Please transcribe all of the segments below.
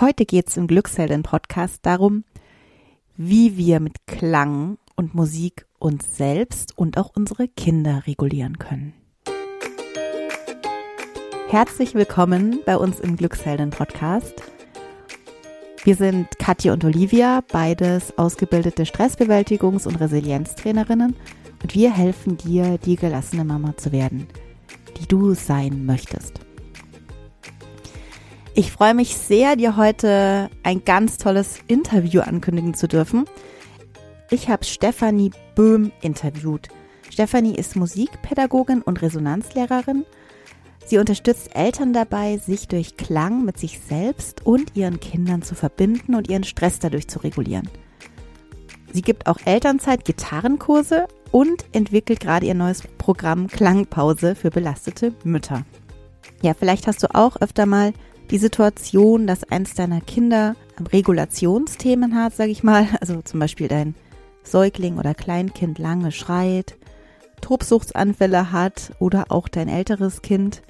Heute geht es im Glückshelden-Podcast darum, wie wir mit Klang und Musik uns selbst und auch unsere Kinder regulieren können. Herzlich willkommen bei uns im Glückshelden-Podcast. Wir sind Katja und Olivia, beides ausgebildete Stressbewältigungs- und Resilienztrainerinnen und wir helfen dir, die gelassene Mama zu werden, die du sein möchtest. Ich freue mich sehr, dir heute ein ganz tolles Interview ankündigen zu dürfen. Ich habe Stefanie Böhm interviewt. Stefanie ist Musikpädagogin und Resonanzlehrerin. Sie unterstützt Eltern dabei, sich durch Klang mit sich selbst und ihren Kindern zu verbinden und ihren Stress dadurch zu regulieren. Sie gibt auch Elternzeit Gitarrenkurse und entwickelt gerade ihr neues Programm Klangpause für belastete Mütter. Ja, vielleicht hast du auch öfter mal die Situation, dass eins deiner Kinder Regulationsthemen hat, sage ich mal, also zum Beispiel dein Säugling oder Kleinkind lange schreit, Tobsuchtsanfälle hat oder auch dein älteres Kind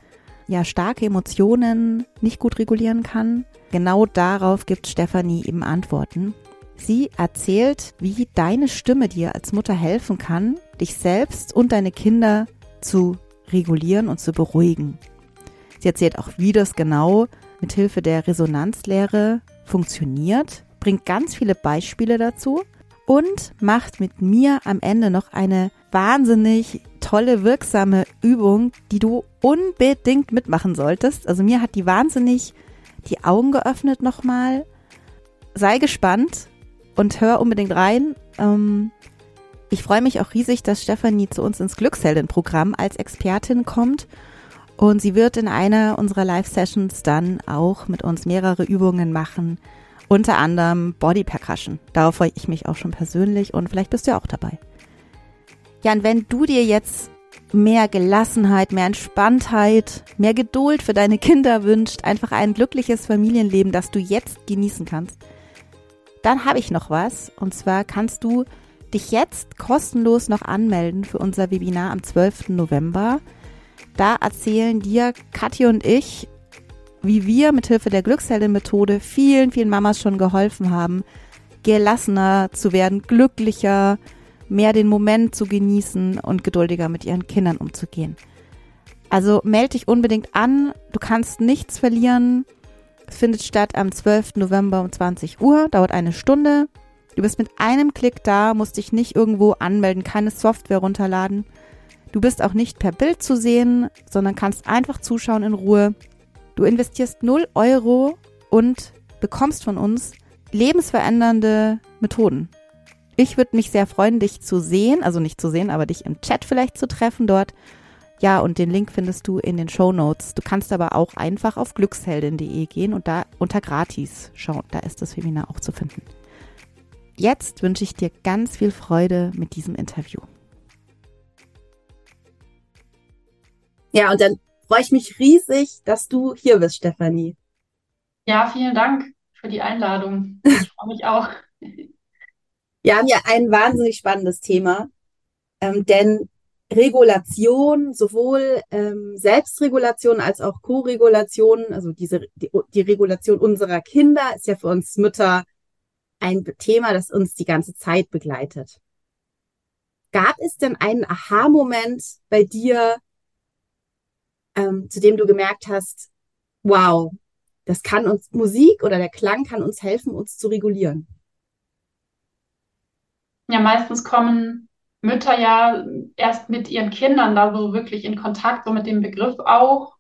ja starke Emotionen nicht gut regulieren kann. Genau darauf gibt Stefanie eben Antworten. Sie erzählt, wie deine Stimme dir als Mutter helfen kann, dich selbst und deine Kinder zu regulieren und zu beruhigen. Sie erzählt auch, wie das genau mithilfe der Resonanzlehre funktioniert, bringt ganz viele Beispiele dazu und macht mit mir am Ende noch eine wahnsinnig tolle, wirksame Übung, die du unbedingt mitmachen solltest. Also mir hat die wahnsinnig die Augen geöffnet nochmal. Sei gespannt und hör unbedingt rein. Ähm, ich freue mich auch riesig, dass Stefanie zu uns ins Glückshelden-Programm als Expertin kommt und sie wird in einer unserer Live-Sessions dann auch mit uns mehrere Übungen machen, unter anderem Body Percussion. Darauf freue ich mich auch schon persönlich und vielleicht bist du ja auch dabei. Ja, und wenn du dir jetzt mehr Gelassenheit, mehr Entspanntheit, mehr Geduld für deine Kinder wünscht, einfach ein glückliches Familienleben, das du jetzt genießen kannst, dann habe ich noch was. Und zwar kannst du dich jetzt kostenlos noch anmelden für unser Webinar am 12. November. Da erzählen dir Kathi und ich, wie wir mithilfe der Glücksheldin-Methode vielen, vielen Mamas schon geholfen haben, gelassener zu werden, glücklicher, mehr den Moment zu genießen und geduldiger mit ihren Kindern umzugehen. Also melde dich unbedingt an, du kannst nichts verlieren. Es findet statt am 12. November um 20 Uhr, dauert eine Stunde. Du bist mit einem Klick da, musst dich nicht irgendwo anmelden, keine Software runterladen. Du bist auch nicht per Bild zu sehen, sondern kannst einfach zuschauen in Ruhe. Du investierst 0 Euro und bekommst von uns lebensverändernde Methoden. Ich würde mich sehr freuen, dich zu sehen, also nicht zu sehen, aber dich im Chat vielleicht zu treffen dort. Ja, und den Link findest du in den Show Notes. Du kannst aber auch einfach auf glücksheldin.de gehen und da unter gratis schauen. Da ist das Webinar auch zu finden. Jetzt wünsche ich dir ganz viel Freude mit diesem Interview. Ja, und dann freue ich mich riesig, dass du hier bist, Stefanie. Ja, vielen Dank für die Einladung. Ich freue mich auch. Wir haben ja ein wahnsinnig spannendes Thema, ähm, denn Regulation, sowohl ähm, Selbstregulation als auch Co-Regulation, also diese die, die Regulation unserer Kinder ist ja für uns Mütter ein Thema, das uns die ganze Zeit begleitet. Gab es denn einen Aha-Moment bei dir, ähm, zu dem du gemerkt hast, wow, das kann uns, Musik oder der Klang kann uns helfen, uns zu regulieren? Ja, meistens kommen Mütter ja erst mit ihren Kindern da so wirklich in Kontakt, so mit dem Begriff auch.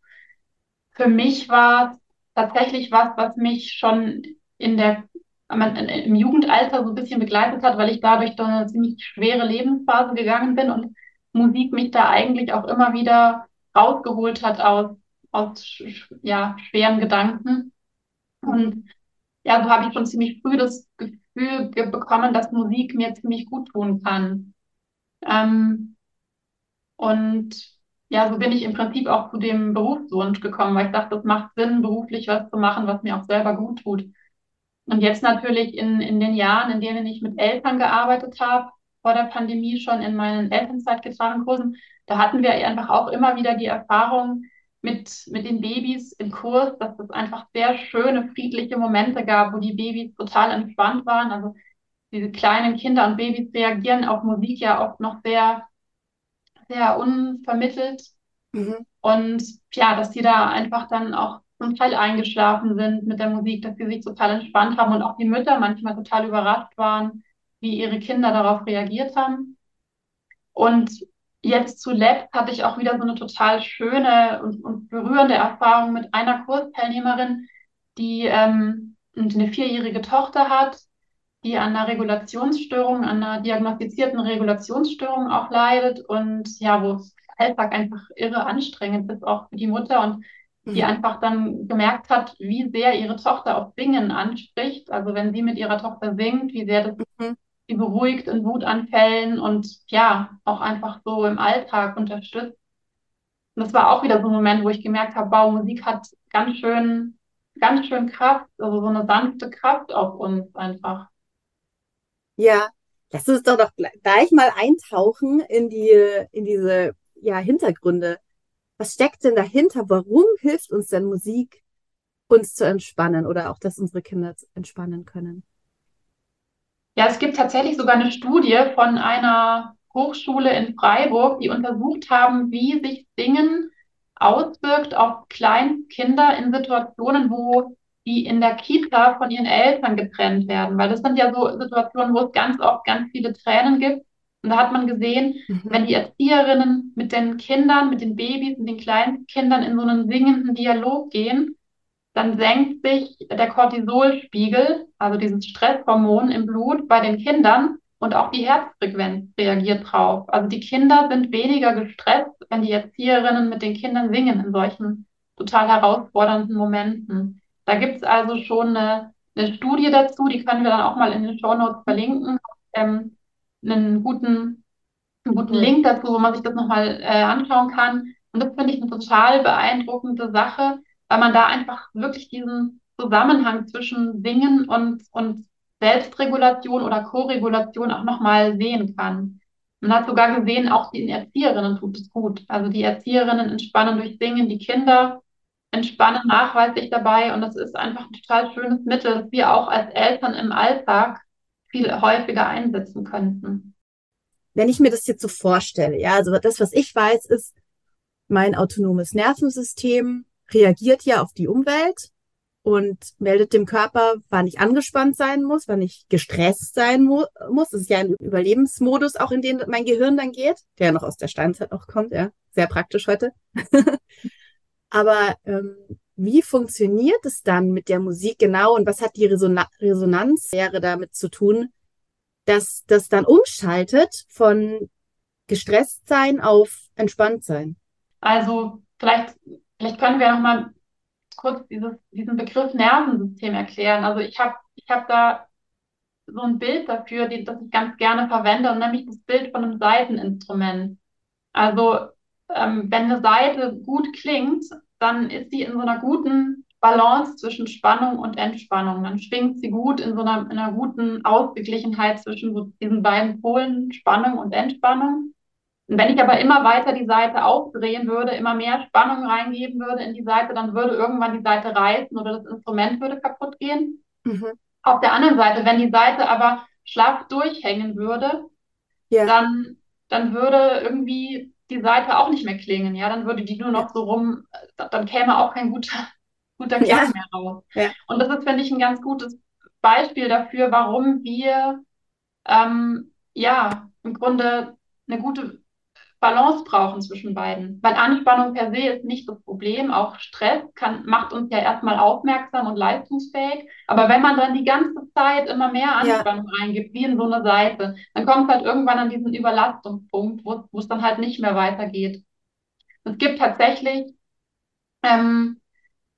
Für mich war tatsächlich was, was mich schon in der, im Jugendalter so ein bisschen begleitet hat, weil ich dadurch durch eine ziemlich schwere Lebensphase gegangen bin und Musik mich da eigentlich auch immer wieder rausgeholt hat aus, aus ja, schweren Gedanken. Und ja, so habe ich schon ziemlich früh das Gefühl bekommen, dass Musik mir ziemlich gut tun kann. Ähm, und ja, so bin ich im Prinzip auch zu dem Berufswunsch gekommen, weil ich dachte, es macht Sinn, beruflich was zu machen, was mir auch selber gut tut. Und jetzt natürlich in, in den Jahren, in denen ich mit Eltern gearbeitet habe, vor der Pandemie schon in meinen Elternzeitgitarrenkursen, da hatten wir einfach auch immer wieder die Erfahrung, mit, mit den Babys im Kurs, dass es einfach sehr schöne, friedliche Momente gab, wo die Babys total entspannt waren. Also diese kleinen Kinder und Babys reagieren auf Musik ja oft noch sehr, sehr unvermittelt. Mhm. Und ja, dass die da einfach dann auch zum Teil eingeschlafen sind mit der Musik, dass sie sich total entspannt haben und auch die Mütter manchmal total überrascht waren, wie ihre Kinder darauf reagiert haben. Und jetzt zuletzt hatte ich auch wieder so eine total schöne und, und berührende Erfahrung mit einer Kursteilnehmerin, die ähm, eine vierjährige Tochter hat, die an einer Regulationsstörung, an einer diagnostizierten Regulationsstörung auch leidet und ja, wo es Alltag einfach irre anstrengend ist, auch für die Mutter und die mhm. einfach dann gemerkt hat, wie sehr ihre Tochter auf Singen anspricht. Also wenn sie mit ihrer Tochter singt, wie sehr das mhm. Sie beruhigt in Wutanfällen und ja, auch einfach so im Alltag unterstützt. Und das war auch wieder so ein Moment, wo ich gemerkt habe, wow, Musik hat ganz schön, ganz schön Kraft, also so eine sanfte Kraft auf uns einfach. Ja, lass uns doch doch gleich mal eintauchen in die, in diese, ja, Hintergründe. Was steckt denn dahinter? Warum hilft uns denn Musik, uns zu entspannen oder auch, dass unsere Kinder entspannen können? Ja, es gibt tatsächlich sogar eine Studie von einer Hochschule in Freiburg, die untersucht haben, wie sich Singen auswirkt auf Kleinkinder in Situationen, wo die in der Kita von ihren Eltern getrennt werden. Weil das sind ja so Situationen, wo es ganz oft ganz viele Tränen gibt. Und da hat man gesehen, mhm. wenn die Erzieherinnen mit den Kindern, mit den Babys, mit den kleinen Kindern in so einen singenden Dialog gehen, dann senkt sich der Cortisolspiegel, also dieses Stresshormon im Blut bei den Kindern und auch die Herzfrequenz reagiert drauf. Also die Kinder sind weniger gestresst, wenn die Erzieherinnen mit den Kindern singen in solchen total herausfordernden Momenten. Da gibt es also schon eine, eine, Studie dazu, die können wir dann auch mal in den Show Notes verlinken. Ähm, einen guten, einen guten Link dazu, wo man sich das nochmal äh, anschauen kann. Und das finde ich eine total beeindruckende Sache, weil man da einfach wirklich diesen Zusammenhang zwischen Singen und, und Selbstregulation oder Koregulation auch nochmal sehen kann. Man hat sogar gesehen, auch den Erzieherinnen tut es gut. Also die Erzieherinnen entspannen durch Singen, die Kinder entspannen nachweislich dabei und das ist einfach ein total schönes Mittel, das wir auch als Eltern im Alltag viel häufiger einsetzen könnten. Wenn ich mir das jetzt so vorstelle, ja, also das, was ich weiß, ist, mein autonomes Nervensystem reagiert ja auf die Umwelt und meldet dem Körper, wann ich angespannt sein muss, wann ich gestresst sein mu muss. Das ist ja ein Überlebensmodus, auch in den mein Gehirn dann geht, der noch aus der Steinzeit auch kommt, ja. Sehr praktisch heute. Aber ähm, wie funktioniert es dann mit der Musik genau und was hat die Resona Resonanzlehre damit zu tun, dass das dann umschaltet von gestresst sein auf entspannt sein? Also vielleicht, vielleicht können wir noch mal kurz dieses, diesen Begriff Nervensystem erklären. Also ich habe ich hab da so ein Bild dafür, die, das ich ganz gerne verwende, und nämlich das Bild von einem Saiteninstrument. Also ähm, wenn eine Seite gut klingt, dann ist sie in so einer guten Balance zwischen Spannung und Entspannung. Dann schwingt sie gut in so einer, in einer guten Ausgeglichenheit zwischen so diesen beiden Polen, Spannung und Entspannung. Und wenn ich aber immer weiter die Seite aufdrehen würde, immer mehr Spannung reingeben würde in die Seite, dann würde irgendwann die Seite reißen oder das Instrument würde kaputt gehen. Mhm. Auf der anderen Seite, wenn die Seite aber schlaff durchhängen würde, ja. dann, dann würde irgendwie die Seite auch nicht mehr klingen, ja, dann würde die nur noch so rum, dann käme auch kein guter, guter Klang ja. mehr raus. Ja. Und das ist, finde ich, ein ganz gutes Beispiel dafür, warum wir ähm, ja im Grunde eine gute Balance brauchen zwischen beiden. Weil Anspannung per se ist nicht das Problem. Auch Stress kann, macht uns ja erstmal aufmerksam und leistungsfähig. Aber wenn man dann die ganze Zeit immer mehr Anspannung ja. reingibt, wie in so eine Seite, dann kommt es halt irgendwann an diesen Überlastungspunkt, wo, wo es dann halt nicht mehr weitergeht. Es gibt tatsächlich, ähm,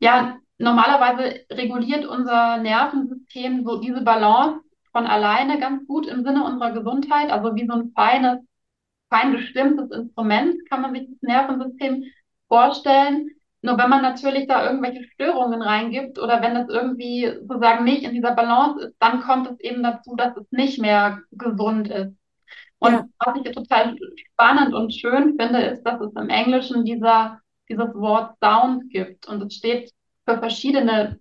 ja, normalerweise reguliert unser Nervensystem so diese Balance von alleine ganz gut im Sinne unserer Gesundheit, also wie so ein feines kein bestimmtes Instrument, kann man sich das Nervensystem vorstellen. Nur wenn man natürlich da irgendwelche Störungen reingibt oder wenn es irgendwie sozusagen nicht in dieser Balance ist, dann kommt es eben dazu, dass es nicht mehr gesund ist. Und ja. was ich total spannend und schön finde, ist, dass es im Englischen dieser, dieses Wort Sound gibt. Und es steht für verschiedene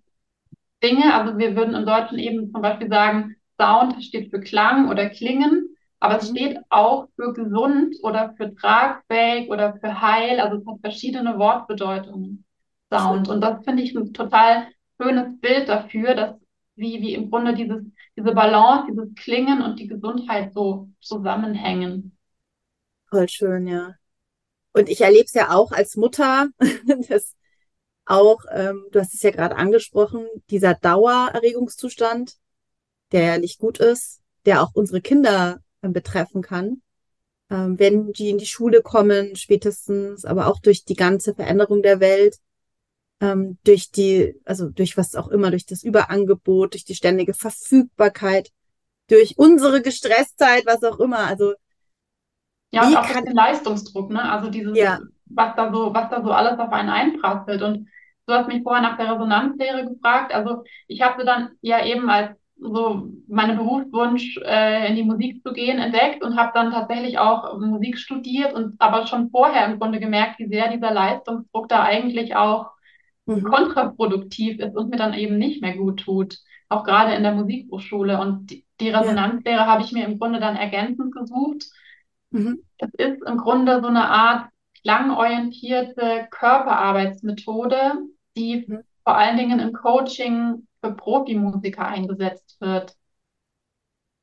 Dinge. Also wir würden im Deutschen eben zum Beispiel sagen, Sound steht für Klang oder Klingen, aber es steht auch für gesund oder für tragfähig oder für heil. Also es hat verschiedene Wortbedeutungen, Sound. Und das finde ich ein total schönes Bild dafür, dass wie, wie im Grunde dieses, diese Balance, dieses Klingen und die Gesundheit so zusammenhängen. Voll schön, ja. Und ich erlebe es ja auch als Mutter, dass auch, ähm, du hast es ja gerade angesprochen, dieser Dauererregungszustand, der ja nicht gut ist, der auch unsere Kinder betreffen kann, ähm, wenn die in die Schule kommen, spätestens, aber auch durch die ganze Veränderung der Welt, ähm, durch die, also durch was auch immer, durch das Überangebot, durch die ständige Verfügbarkeit, durch unsere Gestresstheit, was auch immer. Also ja, und auch kann, den Leistungsdruck, ne? Also dieses, ja. was da so, was da so alles auf einen einprasselt. Und du hast mich vorher nach der Resonanzlehre gefragt. Also ich habe dann ja eben als so meinen Berufswunsch äh, in die Musik zu gehen entdeckt und habe dann tatsächlich auch Musik studiert und aber schon vorher im Grunde gemerkt, wie sehr dieser Leistungsdruck da eigentlich auch mhm. kontraproduktiv ist und mir dann eben nicht mehr gut tut. Auch gerade in der Musikhochschule. Und die, die Resonanzlehre habe ich mir im Grunde dann ergänzend gesucht Mhm. Es ist im Grunde so eine Art klangorientierte Körperarbeitsmethode, die mhm. vor allen Dingen im Coaching für Profimusiker eingesetzt wird.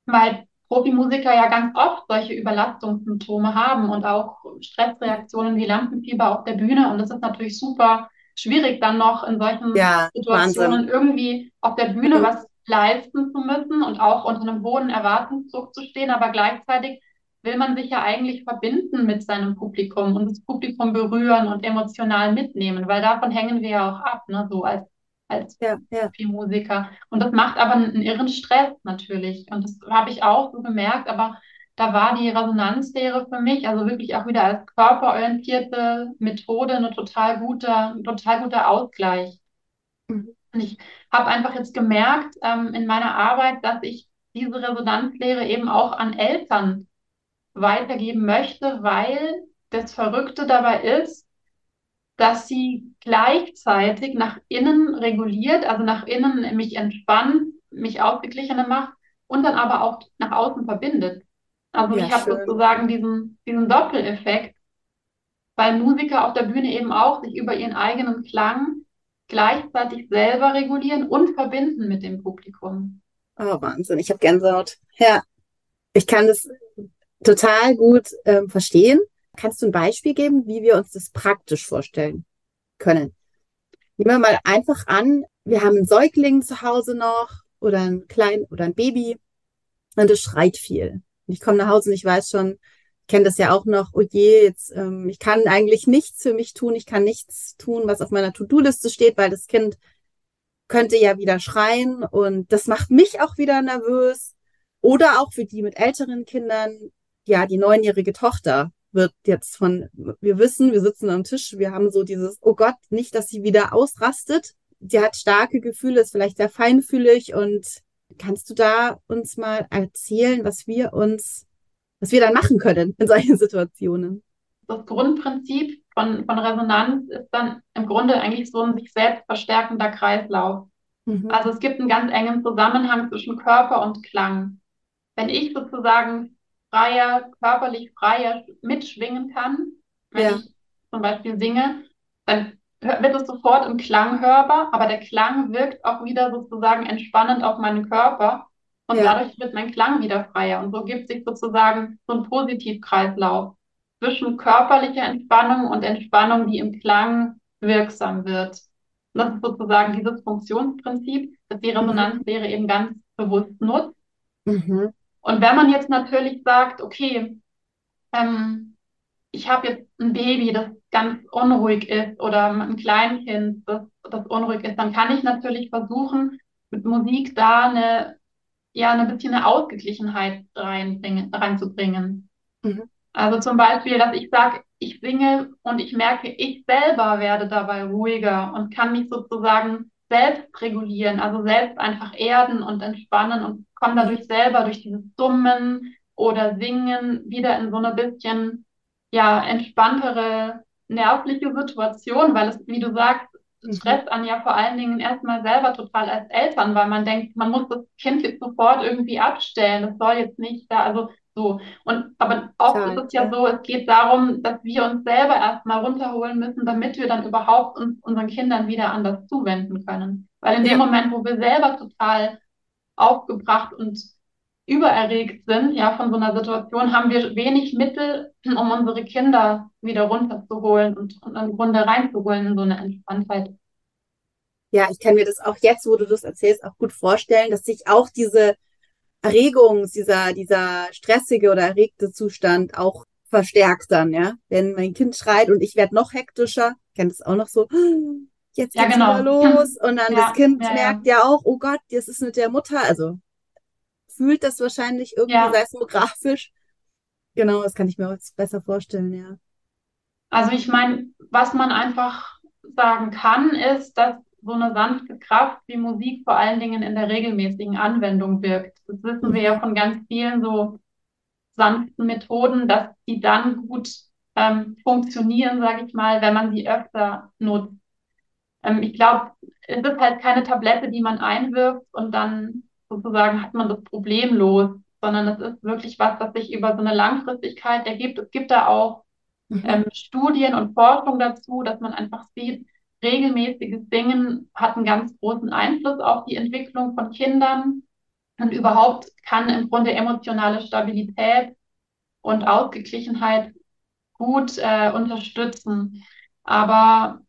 Weil Profimusiker ja ganz oft solche Überlastungssymptome haben und auch Stressreaktionen wie Lampenfieber auf der Bühne. Und es ist natürlich super schwierig, dann noch in solchen ja, Situationen Wahnsinn. irgendwie auf der Bühne mhm. was leisten zu müssen und auch unter einem hohen Erwartungsdruck zu stehen, aber gleichzeitig will man sich ja eigentlich verbinden mit seinem Publikum und das Publikum berühren und emotional mitnehmen, weil davon hängen wir ja auch ab, ne, so als, als ja, ja. Musiker. Und das macht aber einen, irren Stress natürlich. Und das habe ich auch so gemerkt, aber da war die Resonanzlehre für mich, also wirklich auch wieder als körperorientierte Methode, eine total guter, ein total guter Ausgleich. Mhm. Und ich habe einfach jetzt gemerkt ähm, in meiner Arbeit, dass ich diese Resonanzlehre eben auch an Eltern weitergeben möchte, weil das Verrückte dabei ist, dass sie gleichzeitig nach innen reguliert, also nach innen mich entspannt, mich ausgeglichener macht und dann aber auch nach außen verbindet. Also ja, ich habe sozusagen diesen, diesen Doppeleffekt, weil Musiker auf der Bühne eben auch sich über ihren eigenen Klang gleichzeitig selber regulieren und verbinden mit dem Publikum. Oh, Wahnsinn, ich habe Gänsehaut. Ja, ich kann das total gut ähm, verstehen. Kannst du ein Beispiel geben, wie wir uns das praktisch vorstellen können? Nehmen wir mal einfach an, wir haben einen Säugling zu Hause noch oder ein Klein oder ein Baby und es schreit viel. Ich komme nach Hause und ich weiß schon, ich kenne das ja auch noch, oh je, jetzt, ähm, ich kann eigentlich nichts für mich tun, ich kann nichts tun, was auf meiner To-Do-Liste steht, weil das Kind könnte ja wieder schreien und das macht mich auch wieder nervös. Oder auch für die mit älteren Kindern, ja, die neunjährige Tochter wird jetzt von, wir wissen, wir sitzen am Tisch, wir haben so dieses, oh Gott, nicht, dass sie wieder ausrastet. Sie hat starke Gefühle, ist vielleicht sehr feinfühlig und kannst du da uns mal erzählen, was wir uns, was wir dann machen können in solchen Situationen? Das Grundprinzip von, von Resonanz ist dann im Grunde eigentlich so ein sich selbst verstärkender Kreislauf. Mhm. Also es gibt einen ganz engen Zusammenhang zwischen Körper und Klang. Wenn ich sozusagen freier, körperlich freier mitschwingen kann. Wenn ja. ich zum Beispiel singe, dann wird es sofort im Klang hörbar, aber der Klang wirkt auch wieder sozusagen entspannend auf meinen Körper und ja. dadurch wird mein Klang wieder freier. Und so gibt sich sozusagen so ein Positivkreislauf zwischen körperlicher Entspannung und Entspannung, die im Klang wirksam wird. Und das ist sozusagen dieses Funktionsprinzip, das die mhm. Resonanzlehre eben ganz bewusst nutzt. Mhm. Und wenn man jetzt natürlich sagt, okay, ähm, ich habe jetzt ein Baby, das ganz unruhig ist oder ein Kleinkind, das, das unruhig ist, dann kann ich natürlich versuchen, mit Musik da eine, ja, eine bisschen eine Ausgeglichenheit reinzubringen. Mhm. Also zum Beispiel, dass ich sage, ich singe und ich merke, ich selber werde dabei ruhiger und kann mich sozusagen selbst regulieren, also selbst einfach erden und entspannen und komme dadurch selber durch dieses Summen oder Singen wieder in so eine bisschen ja entspanntere nervliche Situation, weil es, wie du sagst, Mhm. stresst an ja vor allen Dingen erstmal selber total als Eltern, weil man denkt, man muss das Kind jetzt sofort irgendwie abstellen. Das soll jetzt nicht da, also so. Und aber oft ist Total, es ja ja. so, es geht darum, dass wir uns selber erstmal runterholen müssen, damit wir dann überhaupt uns unseren Kindern wieder anders zuwenden können. Weil in dem Ja, Moment, wo wir selber total aufgebracht und übererregt sind, ja, von so einer Situation, haben wir wenig Mittel, um unsere Kinder wieder runterzuholen und, und im Grunde reinzuholen in so eine Entspanntheit. ja, ich kann mir das auch jetzt, wo du das erzählst, auch gut vorstellen, dass sich auch diese Erregung, dieser, dieser stressige oder erregte Zustand auch verstärkt dann, ja. Wenn mein Kind schreit und ich werde noch hektischer, kennt es auch noch so, jetzt Ja, geht's wieder genau. los und dann das Ja, Kind ja, merkt ja. ja auch, oh Gott, das ist mit der Mutter, also fühlt das wahrscheinlich irgendwie Ja, seismografisch. Genau, das kann ich mir jetzt besser vorstellen, ja. also ich meine, was man einfach sagen kann, ist, dass so eine sanfte Kraft wie Musik vor allen Dingen in der regelmäßigen Anwendung wirkt. Das wissen wir ja Mhm. von ganz vielen so sanften Methoden, dass die dann gut ähm, funktionieren, sage ich mal, wenn man sie öfter nutzt. Ähm, ich glaube, es ist halt keine Tablette, die man einwirft und dann sozusagen hat man das Problem los, sondern es ist wirklich was, was sich über so eine Langfristigkeit ergibt. Es gibt da auch Mhm. ähm, Studien und Forschung dazu, dass man einfach sieht, regelmäßiges Singen hat einen ganz großen Einfluss auf die Entwicklung von Kindern und überhaupt kann im Grunde emotionale Stabilität und Ausgeglichenheit gut äh, unterstützen. Aber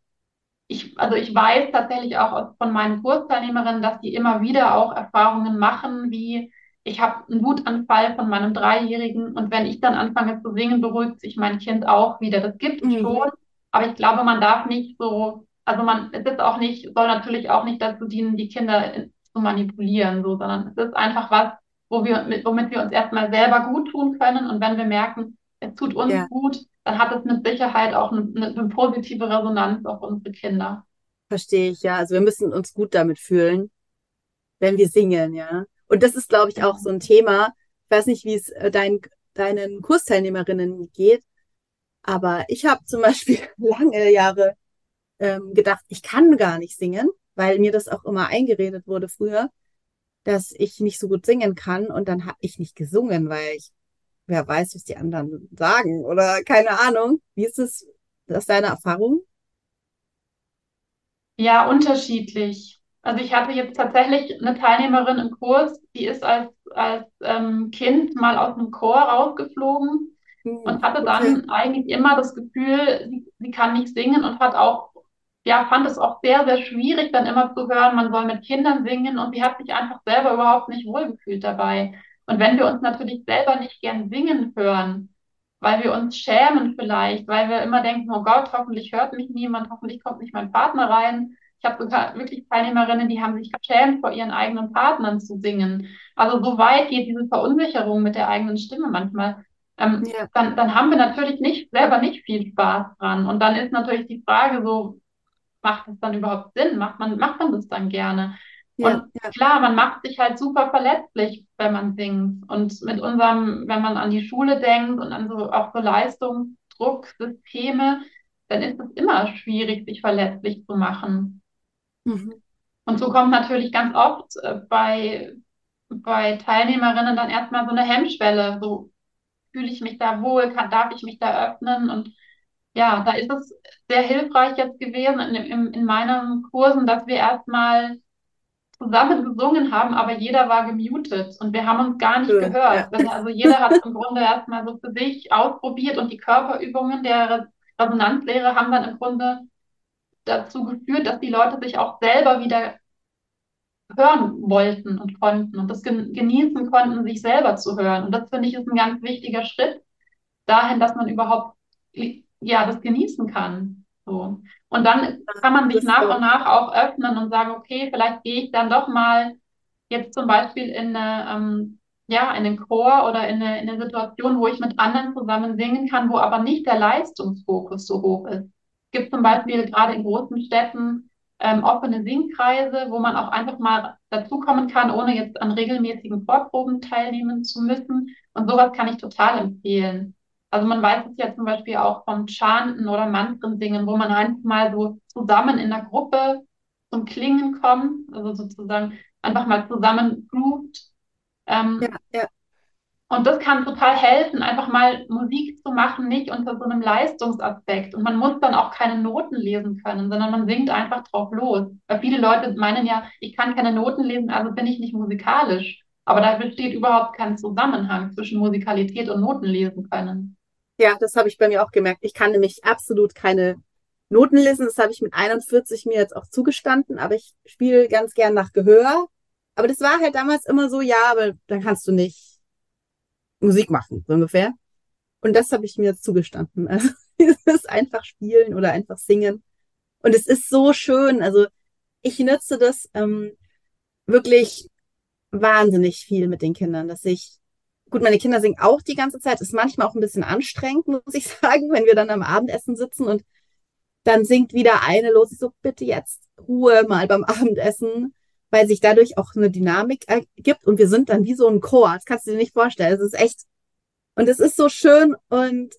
ich, also ich weiß tatsächlich auch aus, von meinen Kursteilnehmerinnen, dass die immer wieder auch Erfahrungen machen, wie ich habe einen Wutanfall von meinem Dreijährigen und wenn ich dann anfange zu singen, beruhigt sich mein Kind auch wieder. Das gibt es schon, Mhm. aber ich glaube, man darf nicht so, also man, es ist auch nicht, soll natürlich auch nicht dazu dienen, die Kinder in, zu manipulieren, so, sondern es ist einfach was, wo wir, mit, womit wir uns erstmal selber gut tun können und wenn wir merken, es tut uns Ja, gut, dann hat es mit Sicherheit auch eine, eine, positive Resonanz auf unsere Kinder. verstehe ich, ja. Also wir müssen uns gut damit fühlen, wenn wir singen, ja. Und das ist, glaube ich, auch so Genau. ein Thema. Ich weiß nicht, wie es äh, dein, deinen Kursteilnehmerinnen geht, aber ich habe zum Beispiel lange Jahre ähm, gedacht, ich kann gar nicht singen, weil mir das auch immer eingeredet wurde früher, dass ich nicht so gut singen kann. Und dann habe ich nicht gesungen, weil ich, wer weiß, was die anderen sagen oder keine Ahnung. Wie ist es, das ist deine Erfahrung? Ja, unterschiedlich. Also ich hatte jetzt tatsächlich eine Teilnehmerin im Kurs, die ist als, als ähm, Kind mal aus dem Chor rausgeflogen Hm, und hatte okay. dann eigentlich immer das Gefühl, sie, sie kann nicht singen und hat auch, ja, fand es auch sehr, sehr schwierig, dann immer zu hören, man soll mit Kindern singen und sie hat sich einfach selber überhaupt nicht wohlgefühlt dabei. Und wenn wir uns natürlich selber nicht gern singen hören, weil wir uns schämen vielleicht, weil wir immer denken, oh Gott, hoffentlich hört mich niemand, hoffentlich kommt nicht mein Partner rein. Ich habe sogar wirklich Teilnehmerinnen, die haben sich geschämt, vor ihren eigenen Partnern zu singen. Also so weit geht diese Verunsicherung mit der eigenen Stimme manchmal ähm, Ja, dann, dann haben wir natürlich nicht, selber nicht viel Spaß dran. Und dann ist natürlich die Frage so, macht es dann überhaupt Sinn? Macht man, macht man das dann gerne? ja, Und ja, klar, man macht sich halt super verletzlich, wenn man singt. Und mit unserem, wenn man an die Schule denkt und an so auch so Leistungsdrucksysteme, dann ist es immer schwierig, sich verletzlich zu machen. mhm. Und so kommt natürlich ganz oft äh, bei, bei Teilnehmerinnen dann erstmal so eine Hemmschwelle, so fühle ich mich da wohl, kann, darf ich mich da öffnen? Und ja, da ist es sehr hilfreich jetzt gewesen in, in, in meinen Kursen, dass wir erstmal zusammen gesungen haben, aber jeder war gemutet und wir haben uns gar nicht ja, gehört. Also jeder hat im Grunde erstmal so für sich ausprobiert und die Körperübungen der Resonanzlehre haben dann im Grunde dazu geführt, dass die Leute sich auch selber wieder hören wollten und konnten und das genießen konnten, sich selber zu hören. Und das finde ich ist ein ganz wichtiger Schritt dahin, dass man überhaupt ja das genießen kann. So. Und dann kann man sich nach und nach auch öffnen und sagen, okay, vielleicht gehe ich dann doch mal jetzt zum Beispiel in eine, ähm, ja, in den Chor oder in eine, in eine Situation, wo ich mit anderen zusammen singen kann, wo aber nicht der Leistungsfokus so hoch ist. Es gibt zum. Beispiel gerade in großen Städten ähm, offene Singkreise, wo man auch einfach mal dazukommen kann, ohne jetzt an regelmäßigen Vorproben teilnehmen zu müssen. Und sowas kann ich total empfehlen. Also man weiß es ja zum Beispiel auch vom Chanten oder Mantren-Singen, wo man einfach mal so zusammen in der Gruppe zum Klingen kommt, also sozusagen einfach mal zusammen groovt. Ähm, Ja, ja. und das kann total helfen, einfach mal Musik zu machen, nicht unter so einem Leistungsaspekt. Und man muss dann auch keine Noten lesen können, sondern man singt einfach drauf los. Weil viele Leute meinen ja, ich kann keine Noten lesen, also bin ich nicht musikalisch. Aber da besteht überhaupt kein Zusammenhang zwischen Musikalität und Noten lesen können. Ja, das habe ich bei mir auch gemerkt. Ich kann nämlich absolut keine Noten lesen. Das habe ich mit 41 mir jetzt auch zugestanden, aber ich spiele ganz gern nach Gehör. Aber das war halt damals immer so, ja, aber dann kannst du nicht Musik machen, so ungefähr. Und das habe ich mir jetzt zugestanden. Also dieses einfach spielen oder einfach singen. Und es ist so schön. Also ich nutze das ähm, wirklich wahnsinnig viel mit den Kindern, dass ich, gut, meine Kinder singen auch die ganze Zeit, ist manchmal auch ein bisschen anstrengend, muss ich sagen, wenn wir dann am Abendessen sitzen und dann singt wieder eine los. Ich so, bitte jetzt Ruhe mal beim Abendessen, weil sich dadurch auch eine Dynamik ergibt und wir sind dann wie so ein Chor. Das kannst du dir nicht vorstellen. Es ist echt, und es ist so schön und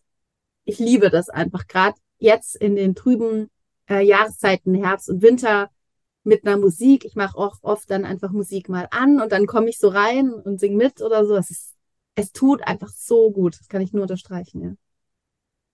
ich liebe das einfach, gerade jetzt in den trüben äh, Jahreszeiten, Herbst und Winter, mit einer Musik. Ich mache auch oft dann einfach Musik mal an und dann komme ich so rein und sing mit oder so. Es ist, es tut einfach so gut. Das kann ich nur unterstreichen, ja.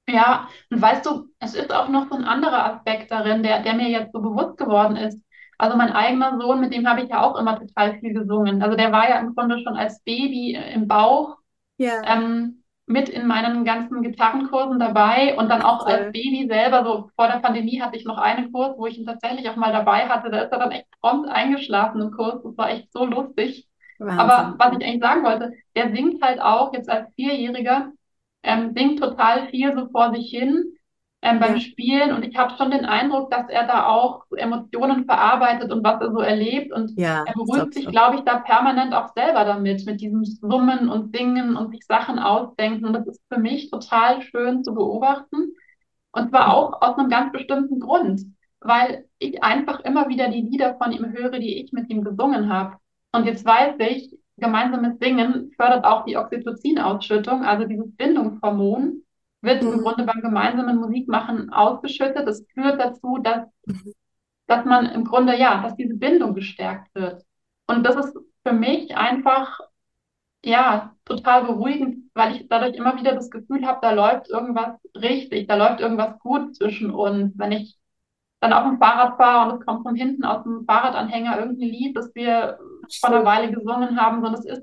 Ja, und weißt du, es ist auch noch so ein anderer Aspekt darin, der, der mir jetzt so bewusst geworden ist. Also mein eigener Sohn, mit dem habe ich ja auch immer total viel gesungen. Also der war ja im Grunde schon als Baby im Bauch Ja, ähm, mit in meinen ganzen Gitarrenkursen dabei und dann auch als. Baby selber, so vor der Pandemie hatte ich noch einen Kurs, wo ich ihn tatsächlich auch mal dabei hatte. Da ist er dann echt prompt eingeschlafen im Kurs. Das war echt so lustig. Aber Wahnsinn. was ich eigentlich sagen wollte, der singt halt auch jetzt als Vierjähriger, ähm, singt total viel so vor sich hin ähm, beim Ja, Spielen. Und ich habe schon den Eindruck, dass er da auch Emotionen verarbeitet und was er so erlebt. Und ja, er beruhigt ich sich, glaube ich, da permanent auch selber damit, mit diesem Summen und Singen und sich Sachen ausdenken. Und das ist für mich total schön zu beobachten. Und zwar auch aus einem ganz bestimmten Grund, weil ich einfach immer wieder die Lieder von ihm höre, die ich mit ihm gesungen habe. Und jetzt weiß ich, gemeinsames Singen fördert auch die Oxytocin-Ausschüttung, also dieses Bindungshormon wird im Mhm. Grunde beim gemeinsamen Musikmachen ausgeschüttet. Das führt dazu, dass, dass man im Grunde, ja, dass diese Bindung gestärkt wird. Und das ist für mich einfach, ja, total beruhigend, weil ich dadurch immer wieder das Gefühl habe, da läuft irgendwas richtig, da läuft irgendwas gut zwischen uns. Wenn ich dann auf dem Fahrrad fahre und es kommt von hinten aus dem Fahrradanhänger irgendein Lied, das wir vor einer. Weile gesungen haben, sondern es ist,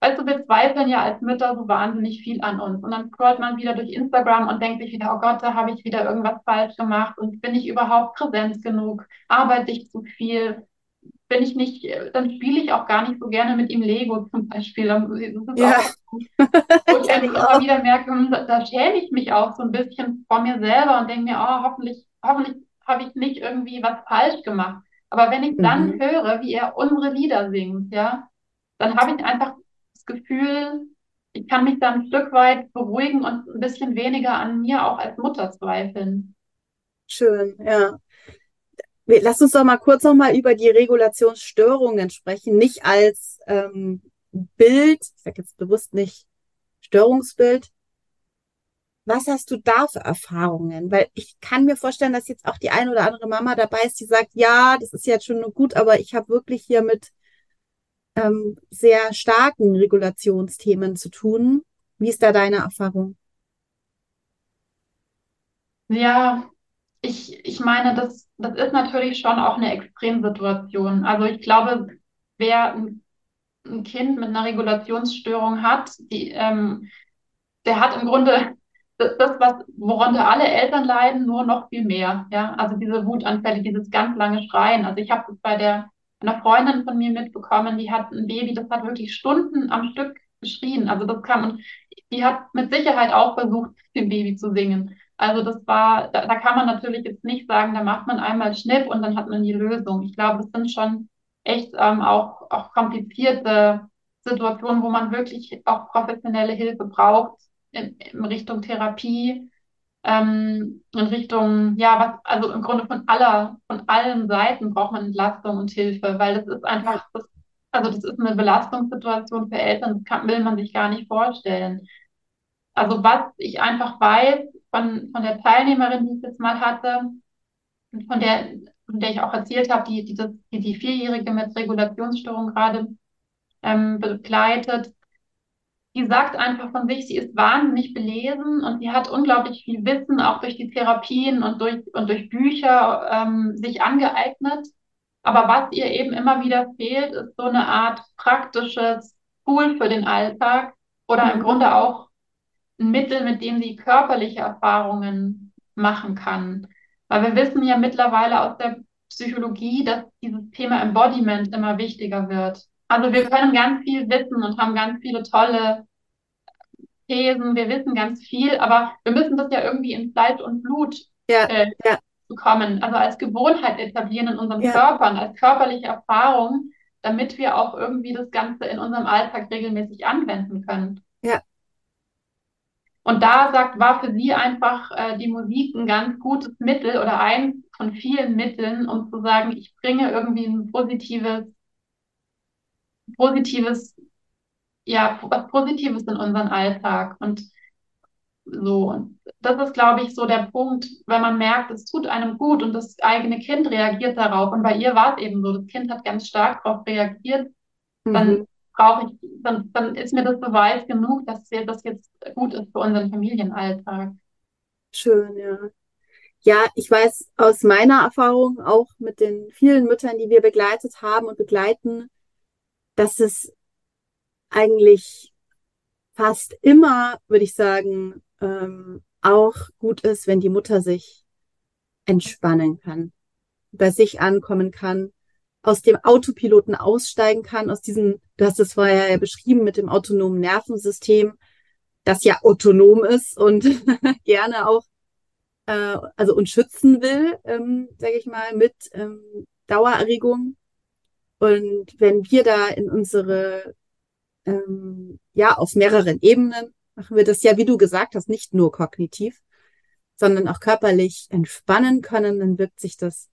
weißt du, wir zweifeln ja als Mütter so wahnsinnig viel an uns. Und dann scrollt man wieder durch Instagram und denkt sich wieder, oh Gott, da habe ich wieder irgendwas falsch gemacht und bin ich überhaupt präsent genug? Arbeite ich zu viel? Bin ich nicht, dann spiele ich auch gar nicht so gerne mit ihm Lego zum Beispiel. Das ist auch Ja, was, wo ich immer auch. wieder merke, hm, da, da schäme ich mich auch so ein bisschen vor mir selber und denke mir, oh, hoffentlich, hoffentlich habe ich nicht irgendwie was falsch gemacht. Aber wenn ich dann Mhm. höre, wie er unsere Lieder singt, ja, dann habe ich einfach das Gefühl, ich kann mich dann ein Stück weit beruhigen und ein bisschen weniger an mir auch als Mutter zweifeln. Schön, ja. Lass uns doch mal kurz noch mal über die Regulationsstörungen sprechen, nicht als ähm, Bild, ich sage jetzt bewusst nicht Störungsbild. Was hast du da für Erfahrungen? Weil ich kann mir vorstellen, dass jetzt auch die eine oder andere Mama dabei ist, die sagt, ja, das ist jetzt schon gut, aber ich habe wirklich hier mit ähm, sehr starken Regulationsthemen zu tun. Wie ist da deine Erfahrung? Ja, ich, ich meine, das, das ist natürlich schon auch eine Extremsituation. Also ich glaube, wer ein, ein Kind mit einer Regulationsstörung hat, die, ähm, der hat im Grunde das, das, was, worunter alle Eltern leiden, nur noch viel mehr. Ja, also diese Wutanfälle, dieses ganz lange Schreien. Also ich habe das bei der einer Freundin von mir mitbekommen, die hat ein Baby, das hat wirklich Stunden am Stück geschrien. Also das kam und die hat mit Sicherheit auch versucht, dem Baby zu singen. Also das war, da, da kann man natürlich jetzt nicht sagen, da macht man einmal Schnipp und dann hat man die Lösung. Ich glaube, das sind schon echt ähm, auch, auch komplizierte Situationen, wo man wirklich auch professionelle Hilfe braucht in, in Richtung Therapie, ähm, in Richtung, ja, was, also im Grunde von aller, von allen Seiten braucht man Entlastung und Hilfe, weil das ist einfach, das, also das ist eine Belastungssituation für Eltern, das kann, will man sich gar nicht vorstellen. Also was ich einfach weiß von, von der Teilnehmerin, die ich jetzt mal hatte, von der, von der ich auch erzählt habe, die, die, das, die, die Vierjährige mit Regulationsstörung gerade ähm, begleitet, die sagt einfach von sich, sie ist wahnsinnig belesen und sie hat unglaublich viel Wissen, auch durch die Therapien und durch, und durch Bücher ähm, sich angeeignet. Aber was ihr eben immer wieder fehlt, ist so eine Art praktisches Tool für den Alltag oder im Grunde auch ein Mittel, mit dem sie körperliche Erfahrungen machen kann. Weil wir wissen ja mittlerweile aus der Psychologie, dass dieses Thema Embodiment immer wichtiger wird. Also wir können ganz viel wissen und haben ganz viele tolle Thesen, wir wissen ganz viel, aber wir müssen das ja irgendwie in Fleisch und Blut ja, äh, ja. bekommen. Also als Gewohnheit etablieren in unseren ja. Körpern, als körperliche Erfahrung, damit wir auch irgendwie das Ganze in unserem Alltag regelmäßig anwenden können. Ja. Und da sagt, war für sie einfach äh, die Musik ein ganz gutes Mittel oder ein von vielen Mitteln, um zu sagen, ich bringe irgendwie ein positives, positives, ja, was Positives in unseren Alltag. Und so, und das ist, glaube ich, so der Punkt, wenn man merkt, es tut einem gut und das eigene Kind reagiert darauf. Und bei ihr war es eben so, das Kind hat ganz stark darauf reagiert, mhm. dann brauche ich, dann, dann ist mir das Beweis genug, dass das jetzt gut ist für unseren Familienalltag. Schön, ja. Ja, ich weiß aus meiner Erfahrung auch mit den vielen Müttern, die wir begleitet haben und begleiten, dass es eigentlich fast immer, würde ich sagen, ähm, auch gut ist, wenn die Mutter sich entspannen kann, bei sich ankommen kann, aus dem Autopiloten aussteigen kann, aus diesem, du hast es vorher ja beschrieben, mit dem autonomen Nervensystem, das ja autonom ist und gerne auch, äh, also uns schützen will, ähm, sage ich mal, mit ähm, Dauererregung. Und wenn wir da in unsere, ähm, ja, auf mehreren Ebenen machen wir das ja, wie du gesagt hast, nicht nur kognitiv, sondern auch körperlich entspannen können, dann wirkt sich das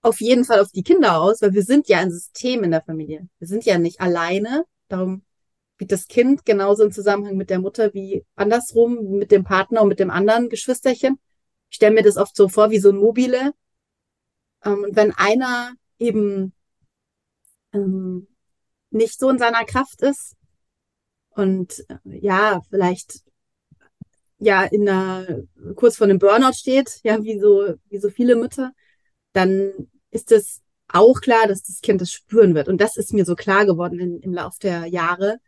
auf jeden Fall auf die Kinder aus, weil wir sind ja ein System in der Familie. Wir sind ja nicht alleine. Darum wird das Kind genauso im Zusammenhang mit der Mutter wie andersrum, mit dem Partner und mit dem anderen Geschwisterchen. Ich stelle mir das oft so vor wie so ein Mobile. Ähm, und wenn einer eben ähm, nicht so in seiner Kraft ist und äh, ja, vielleicht ja in einer kurz vor einem Burnout steht, ja, wie so, wie so viele Mütter, dann ist es auch klar, dass das Kind das spüren wird. Und das ist mir so klar geworden in, im Lauf der Jahre,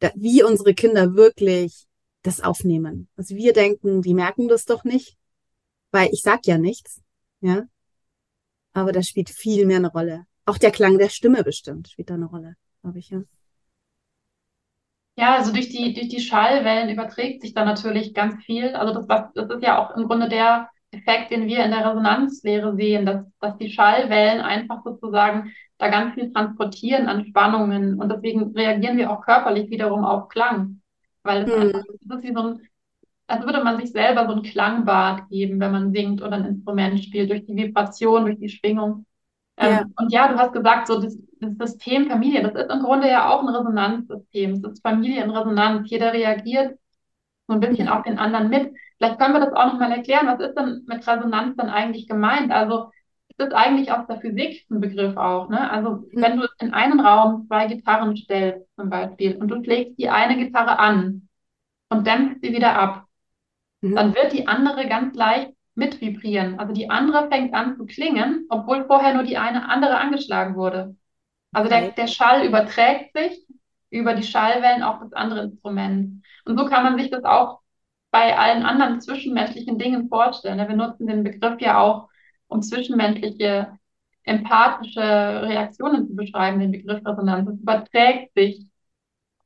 da, wie unsere Kinder wirklich das aufnehmen. Also wir denken, die merken das doch nicht, weil ich sag ja nichts, ja. Aber das spielt viel mehr eine Rolle. Auch der Klang der Stimme bestimmt spielt da eine Rolle, glaube ich, ja. Ja, also durch die, durch die Schallwellen überträgt sich da natürlich ganz viel. Also das, was, das ist ja auch im Grunde der Effekt, den wir in der Resonanzlehre sehen, dass, dass die Schallwellen einfach sozusagen da ganz viel transportieren an Spannungen und deswegen reagieren wir auch körperlich wiederum auf Klang, weil es mhm. einfach, das ist wie so ein, als würde man sich selber so ein Klangbad geben, wenn man singt oder ein Instrument spielt, durch die Vibration, durch die Schwingung. Ähm, ja. und ja, du hast gesagt, so das, das System Familie, das ist im Grunde ja auch ein Resonanzsystem. Es ist Familie in Resonanz. Jeder reagiert so ein bisschen auf den anderen mit. Vielleicht können wir das auch nochmal erklären. Was ist denn mit Resonanz dann eigentlich gemeint? Also es ist eigentlich aus der Physik ein Begriff auch. Ne? Also mhm. wenn du in einen Raum zwei Gitarren stellst zum Beispiel und du schlägst die eine Gitarre an und dämpfst sie wieder ab, mhm. dann wird die andere ganz leicht mit vibrieren. Also die andere fängt an zu klingen, obwohl vorher nur die eine andere angeschlagen wurde. Also der, der Schall überträgt sich über die Schallwellen auf das andere Instrument. Und so kann man sich das auch bei allen anderen zwischenmenschlichen Dingen vorstellen. Wir nutzen den Begriff ja auch, um zwischenmenschliche empathische Reaktionen zu beschreiben, den Begriff Resonanz. Es überträgt sich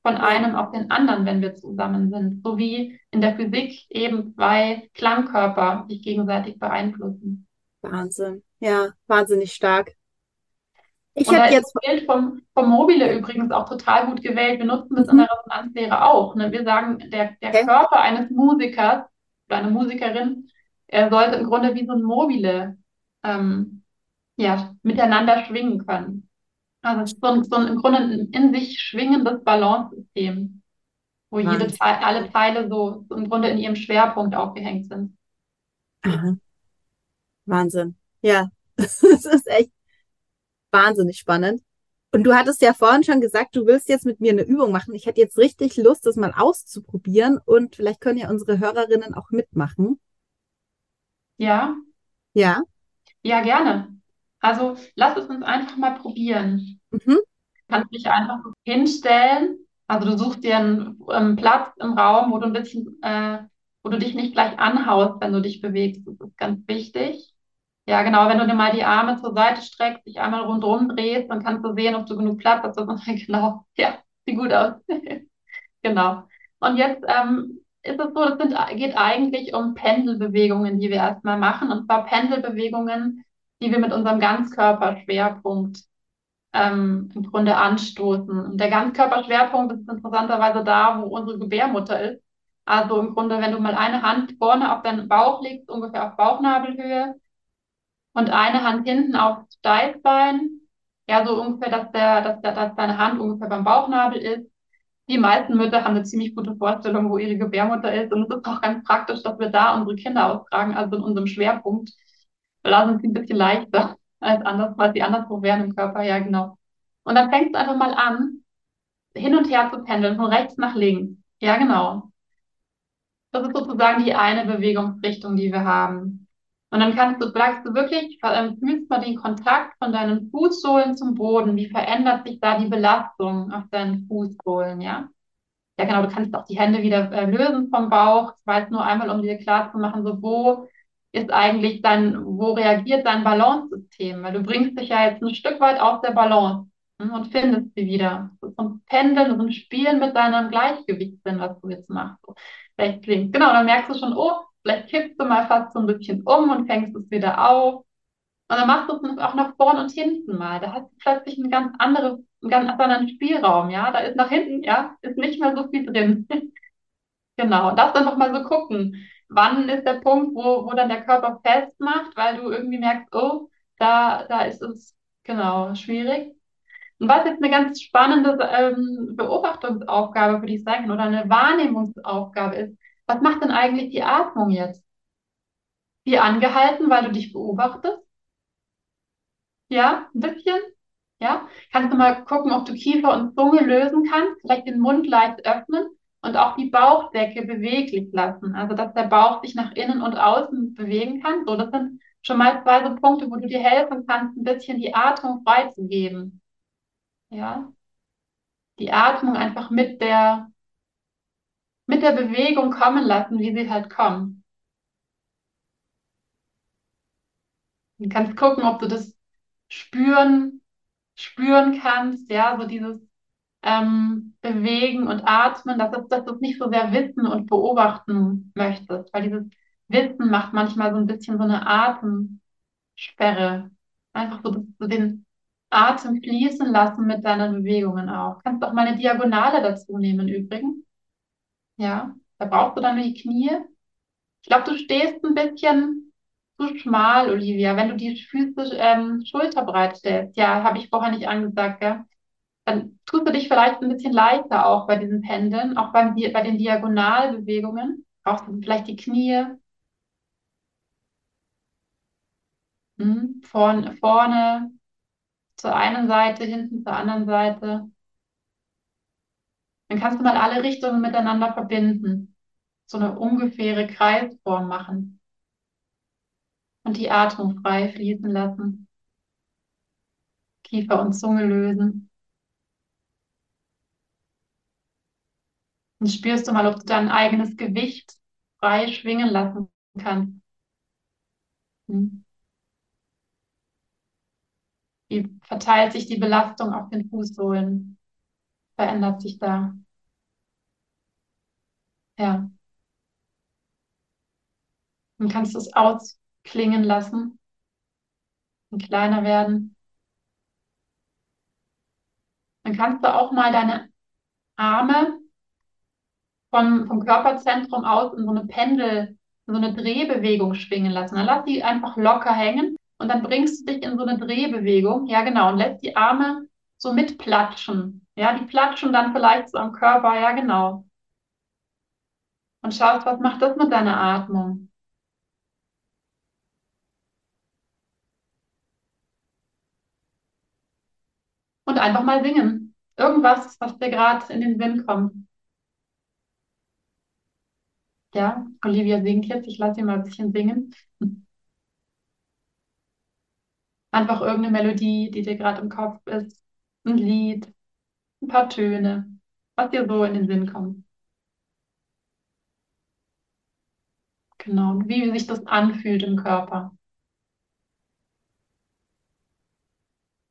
von einem auf den anderen, wenn wir zusammen sind. So wie in der Physik eben zwei Klangkörper sich gegenseitig beeinflussen. Wahnsinn. Ja, wahnsinnig stark. Ich hätte jetzt das Bild vom, vom Mobile übrigens auch total gut gewählt. Wir nutzen das mhm. in der Resonanzlehre auch. Ne? Wir sagen, der, der okay. Körper eines Musikers oder einer Musikerin, er sollte im Grunde wie so ein Mobile ähm, ja, miteinander schwingen können. Also so ein, so ein im Grunde ein in sich schwingendes Balancesystem, wo jede. Teil, alle Teile so im Grunde in ihrem Schwerpunkt aufgehängt sind. Aha. Wahnsinn. Ja, es ist echt wahnsinnig spannend. Und du hattest ja vorhin schon gesagt, du willst jetzt mit mir eine Übung machen. Ich hätte jetzt richtig Lust, das mal auszuprobieren und vielleicht können ja unsere Hörerinnen auch mitmachen. Ja, Ja. ja, gerne. Also lass es uns einfach mal probieren. Mhm. kannst dich einfach hinstellen. Also du suchst dir einen, ähm, Platz im Raum, wo du ein bisschen, äh, wo du dich nicht gleich anhaust, wenn du dich bewegst. Das ist ganz wichtig. Ja, genau. Wenn du dir mal die Arme zur Seite streckst, dich einmal rundherum drehst, dann kannst du sehen, ob du genug Platz hast. Genau. Ja, sieht gut aus. Genau. Und jetzt ähm, ist es so, das sind, geht eigentlich um Pendelbewegungen, die wir erstmal machen. Und zwar Pendelbewegungen, die wir mit unserem Ganzkörperschwerpunkt ähm, im Grunde anstoßen. Und der Ganzkörperschwerpunkt ist interessanterweise da, wo unsere Gebärmutter ist. Also im Grunde, wenn du mal eine Hand vorne auf deinen Bauch legst, ungefähr auf Bauchnabelhöhe, und eine Hand hinten aufs Steißbein, ja, so ungefähr, dass der, dass der, dass deine Hand ungefähr beim Bauchnabel ist. Die meisten Mütter haben eine ziemlich gute Vorstellung, wo ihre Gebärmutter ist. Und es ist auch ganz praktisch, dass wir da unsere Kinder austragen, also in unserem Schwerpunkt. Da sind ein bisschen leichter als anders, weil sie anderswo wären im Körper. Ja, genau. Und dann fängst du einfach mal an, hin und her zu pendeln, von rechts nach links. Ja, genau. Das ist sozusagen die eine Bewegungsrichtung, die wir haben. Und dann kannst du, bleibst du wirklich, ähm, fühlst mal den Kontakt von deinen Fußsohlen zum Boden. Wie verändert sich da die Belastung auf deinen Fußsohlen, ja? Ja, genau, du kannst auch die Hände wieder äh, lösen vom Bauch. War jetzt nur einmal, um dir klar zu machen, so wo ist eigentlich dein, wo reagiert dein Balance-System? Weil du bringst dich ja jetzt ein Stück weit aus der Balance hm, und findest sie wieder. So ein Pendeln, so ein Spielen mit deinem Gleichgewichtssinn, was du jetzt machst. So, vielleicht klingt. Genau, dann merkst du schon, oh, vielleicht kippst du mal fast so ein bisschen um und fängst es wieder auf. Und dann machst du es auch nach vorn und hinten mal. Da hast du plötzlich einen ganz andere, einen ganz anderen Spielraum, ja. Da ist nach hinten, ja, ist nicht mehr so viel drin. Genau. Und das dann noch mal so gucken. Wann ist der Punkt, wo, wo dann der Körper festmacht, weil du irgendwie merkst, oh, da, da ist es, genau, schwierig. Und was jetzt eine ganz spannende ähm, Beobachtungsaufgabe für dich sein kann oder eine Wahrnehmungsaufgabe ist, was macht denn eigentlich die Atmung jetzt? Wie angehalten, weil du dich beobachtest? Ja, ein bisschen? Ja? Kannst du mal gucken, ob du Kiefer und Zunge lösen kannst, vielleicht den Mund leicht öffnen und auch die Bauchdecke beweglich lassen. Also, dass der Bauch sich nach innen und außen bewegen kann. So, das sind schon mal zwei so Punkte, wo du dir helfen kannst, ein bisschen die Atmung freizugeben. Ja? Die Atmung einfach mit der, mit der Bewegung kommen lassen, wie sie halt kommt. Du kannst gucken, ob du das spüren, spüren kannst, ja, so dieses ähm, Bewegen und Atmen, dass, das, dass du es nicht so sehr wissen und beobachten möchtest, weil dieses Wissen macht manchmal so ein bisschen so eine Atemsperre. Einfach so, dass du den Atem fließen lassen mit deinen Bewegungen auch. Kannst auch mal eine Diagonale dazu nehmen übrigens. Ja, da brauchst du dann die Knie. Ich glaube, du stehst ein bisschen zu schmal, Olivia. Wenn du die Füße ähm, schulterbreit stellst, ja, habe ich vorher nicht angesagt, gell? Dann tust du dich vielleicht ein bisschen leichter auch bei diesen Pendeln, auch beim, bei den Diagonalbewegungen. Brauchst du vielleicht die Knie. Hm, vorne, vorne zur einen Seite, hinten zur anderen Seite. Dann kannst du mal alle Richtungen miteinander verbinden. So eine ungefähre Kreisform machen. Und die Atmung frei fließen lassen. Kiefer und Zunge lösen. Und spürst du mal, ob du dein eigenes Gewicht frei schwingen lassen kannst. Hm. Wie verteilt sich die Belastung auf den Fußsohlen? Verändert sich da? Ja. Dann kannst du es ausklingen lassen und kleiner werden. Dann kannst du auch mal deine Arme vom, vom Körperzentrum aus in so eine Pendel, in so eine Drehbewegung schwingen lassen. Dann lass die einfach locker hängen und dann bringst du dich in so eine Drehbewegung. Ja, genau. Und lässt die Arme so mitplatschen. Ja, die platschen dann vielleicht so am Körper. Ja, genau. und schaust, was macht das mit deiner Atmung. Und einfach mal singen. Irgendwas, was dir gerade in den Sinn kommt. Ja, Olivia singt jetzt. Ich lasse sie mal ein bisschen singen. Einfach irgendeine Melodie, die dir gerade im Kopf ist. Ein Lied, ein paar Töne, was dir so in den Sinn kommt. Genau, wie sich das anfühlt im Körper.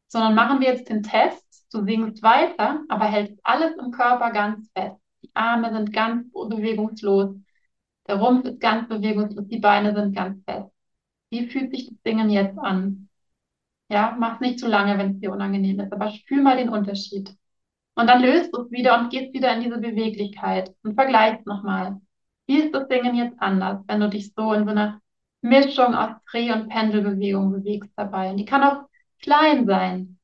Sondern machen wir jetzt den Test. Du singst weiter, aber hältst alles im Körper ganz fest. Die Arme sind ganz bewegungslos. Der Rumpf ist ganz bewegungslos. Die Beine sind ganz fest. Wie fühlt sich das Singen jetzt an? Ja, mach es nicht zu lange, wenn es dir unangenehm ist, aber fühl mal den Unterschied. Und dann löst es wieder und gehst wieder in diese Beweglichkeit und vergleichst nochmal. Wie ist das Singen jetzt anders, wenn du dich so in so einer Mischung aus Dreh- und Pendelbewegung bewegst dabei? Und die kann auch klein sein.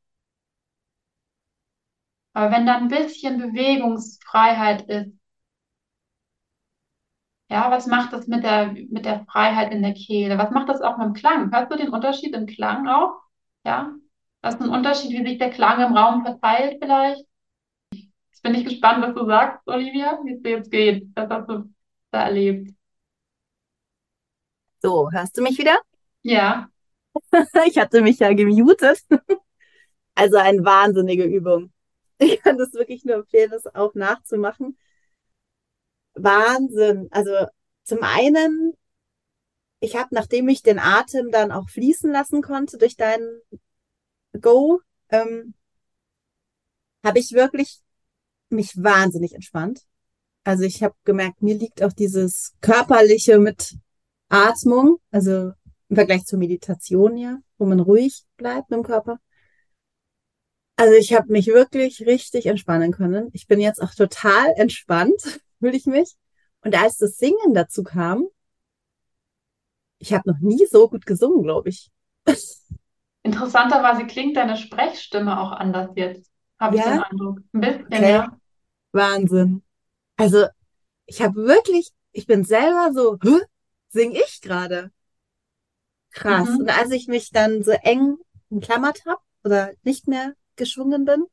Aber wenn da ein bisschen Bewegungsfreiheit ist, ja, was macht das mit der, mit der Freiheit in der Kehle? Was macht das auch mit dem Klang? Hörst du den Unterschied im Klang auch? Ja? Das ist ein Unterschied, wie sich der Klang im Raum verteilt vielleicht? Jetzt bin ich gespannt, was du sagst, Olivia, wie es dir jetzt geht. Was hast du da erlebt? So, hörst du mich wieder? Ja. Ich hatte mich ja gemutet. Also eine wahnsinnige Übung. Ich kann das wirklich nur empfehlen, das auch nachzumachen. Wahnsinn. Also zum einen, ich habe, nachdem ich den Atem dann auch fließen lassen konnte durch deinen Go, ähm, habe ich wirklich mich wahnsinnig entspannt. Also ich habe gemerkt, mir liegt auch dieses körperliche mit Atmung, also im Vergleich zur Meditation ja, wo man ruhig bleibt mit dem Körper. Also ich habe mich wirklich richtig entspannen können. Ich bin jetzt auch total entspannt, fühle ich mich. Und als das Singen dazu kam, ich habe noch nie so gut gesungen, glaube ich. Interessanterweise klingt deine Sprechstimme auch anders jetzt, habe ich Ja? den Eindruck. Ein bisschen, Okay. ja. Wahnsinn. Also ich habe wirklich, ich bin selber so, sing ich gerade? Krass. Mhm. Und als ich mich dann so eng umklammert habe oder nicht mehr geschwungen bin,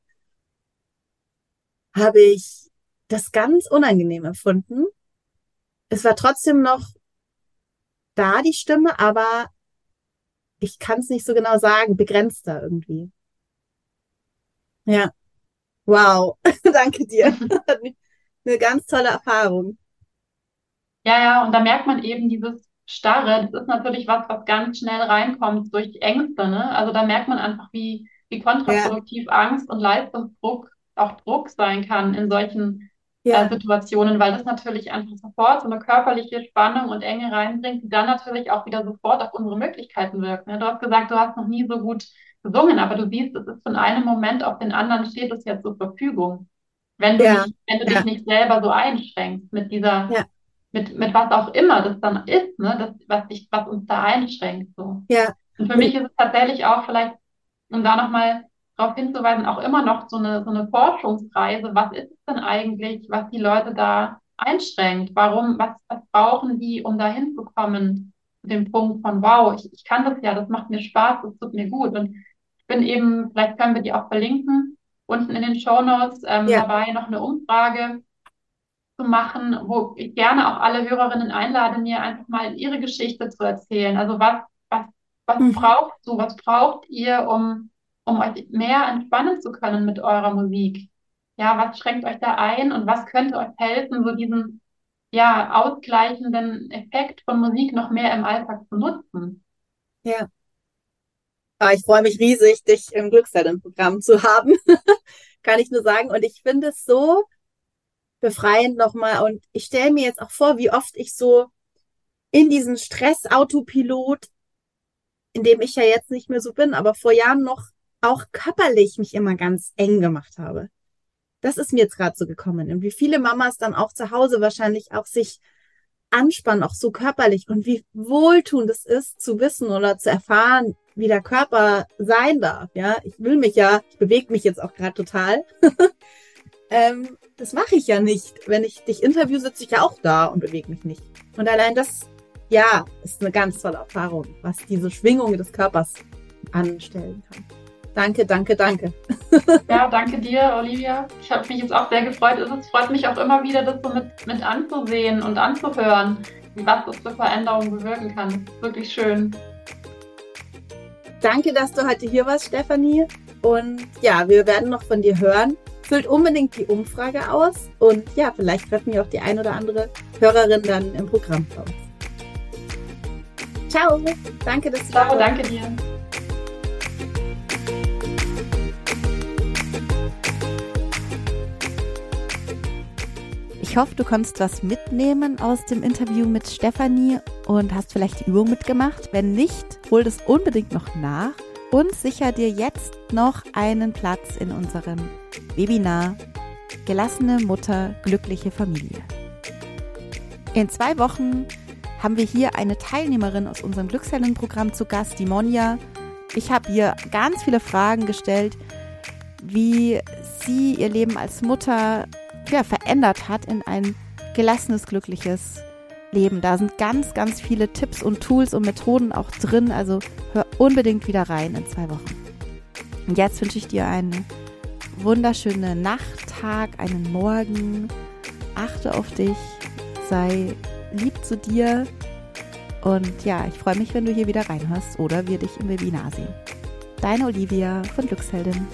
habe ich das ganz unangenehm empfunden. Es war trotzdem noch da, die Stimme, aber ich kann es nicht so genau sagen, begrenzter irgendwie. Ja, wow. Danke dir. Eine ganz tolle Erfahrung. Ja, ja, und da merkt man eben dieses Starre. Das ist natürlich was, was ganz schnell reinkommt durch Ängste, ne? Also da merkt man einfach, wie, wie Ja, kontraproduktiv Angst und Leistungsdruck auch Druck sein kann in solchen äh, ja, Situationen, weil das natürlich einfach sofort so eine körperliche Spannung und Enge reinbringt, die dann natürlich auch wieder sofort auf unsere Möglichkeiten wirkt. Ne? Du hast gesagt, du hast noch nie so gut gesungen, aber du siehst, es ist von einem Moment auf den anderen steht es ja zur Verfügung. Wenn du ja, nicht, wenn du dich ja, nicht selber so einschränkst mit dieser mit, mit was auch immer das dann ist, ne, das, was dich, was uns da einschränkt, so. ja. Und für mich ist es tatsächlich auch vielleicht, um da nochmal darauf hinzuweisen, auch immer noch so eine, so eine Forschungsreise. Was ist es denn eigentlich, was die Leute da einschränkt? Warum, was, was brauchen die, um da hinzukommen, zu dem Punkt von, wow, ich, ich kann das ja, das macht mir Spaß, das tut mir gut. Und ich bin eben, vielleicht können wir die auch verlinken, unten in den Shownotes ähm, ja, dabei noch eine Umfrage zu machen, wo ich gerne auch alle Hörerinnen einlade, mir einfach mal ihre Geschichte zu erzählen. Also was, was, was mhm, braucht du, was braucht ihr, um, um euch mehr entspannen zu können mit eurer Musik? Ja, was schränkt euch da ein und was könnte euch helfen, so diesen, ja, ausgleichenden Effekt von Musik noch mehr im Alltag zu nutzen? ja. Aber ich freue mich riesig, dich im Glücksellenprogramm zu haben, kann ich nur sagen. Und ich finde es so befreiend nochmal. Und ich stelle mir jetzt auch vor, wie oft ich so in diesen Stress-Autopilot, in dem ich ja jetzt nicht mehr so bin, aber vor Jahren noch auch körperlich mich immer ganz eng gemacht habe. Das ist mir jetzt gerade so gekommen. Und wie viele Mamas dann auch zu Hause wahrscheinlich auch sich anspannen, auch so körperlich. Und wie wohltuend es ist, zu wissen oder zu erfahren, wie der Körper sein darf. Ja, ich will mich ja, ich bewege mich jetzt auch gerade total. ähm, das mache ich ja nicht. Wenn ich dich interview, sitze ich ja auch da und bewege mich nicht. Und allein das, ja, ist eine ganz tolle Erfahrung, was diese Schwingung des Körpers anstellen kann. Danke, danke, danke. Ja, danke dir, Olivia. Ich habe mich jetzt auch sehr gefreut. Es freut mich auch immer wieder, das so mit, mit anzusehen und anzuhören, was das für Veränderungen bewirken kann. Wirklich schön. Danke, dass du heute hier warst, Stefanie. Und ja, wir werden noch von dir hören. Füllt unbedingt die Umfrage aus und ja, vielleicht treffen wir auch die ein oder andere Hörerin dann im Programm vor uns. Ciao, danke, dass du Ciao, danke dir. Ich hoffe, du konntest was mitnehmen aus dem Interview mit Stefanie und hast vielleicht die Übung mitgemacht. Wenn nicht, hol das unbedingt noch nach und sicher dir jetzt noch einen Platz in unserem Webinar Gelassene Mutter, glückliche Familie. In zwei Wochen haben wir hier eine Teilnehmerin aus unserem Glückshelden-Programm zu Gast, die Monja. Ich habe ihr ganz viele Fragen gestellt, wie sie ihr Leben als Mutter ja, verändert hat in ein gelassenes, glückliches Leben. Da sind ganz, ganz viele Tipps und Tools und Methoden auch drin. Also hör unbedingt wieder rein in zwei Wochen. Und jetzt wünsche ich dir eine wunderschöne Nacht, Tag, einen Morgen. Achte auf dich, sei lieb zu dir. Und ja, ich freue mich, wenn du hier wieder reinhörst oder wir dich im Webinar sehen. Deine Olivia von Glücksheldin.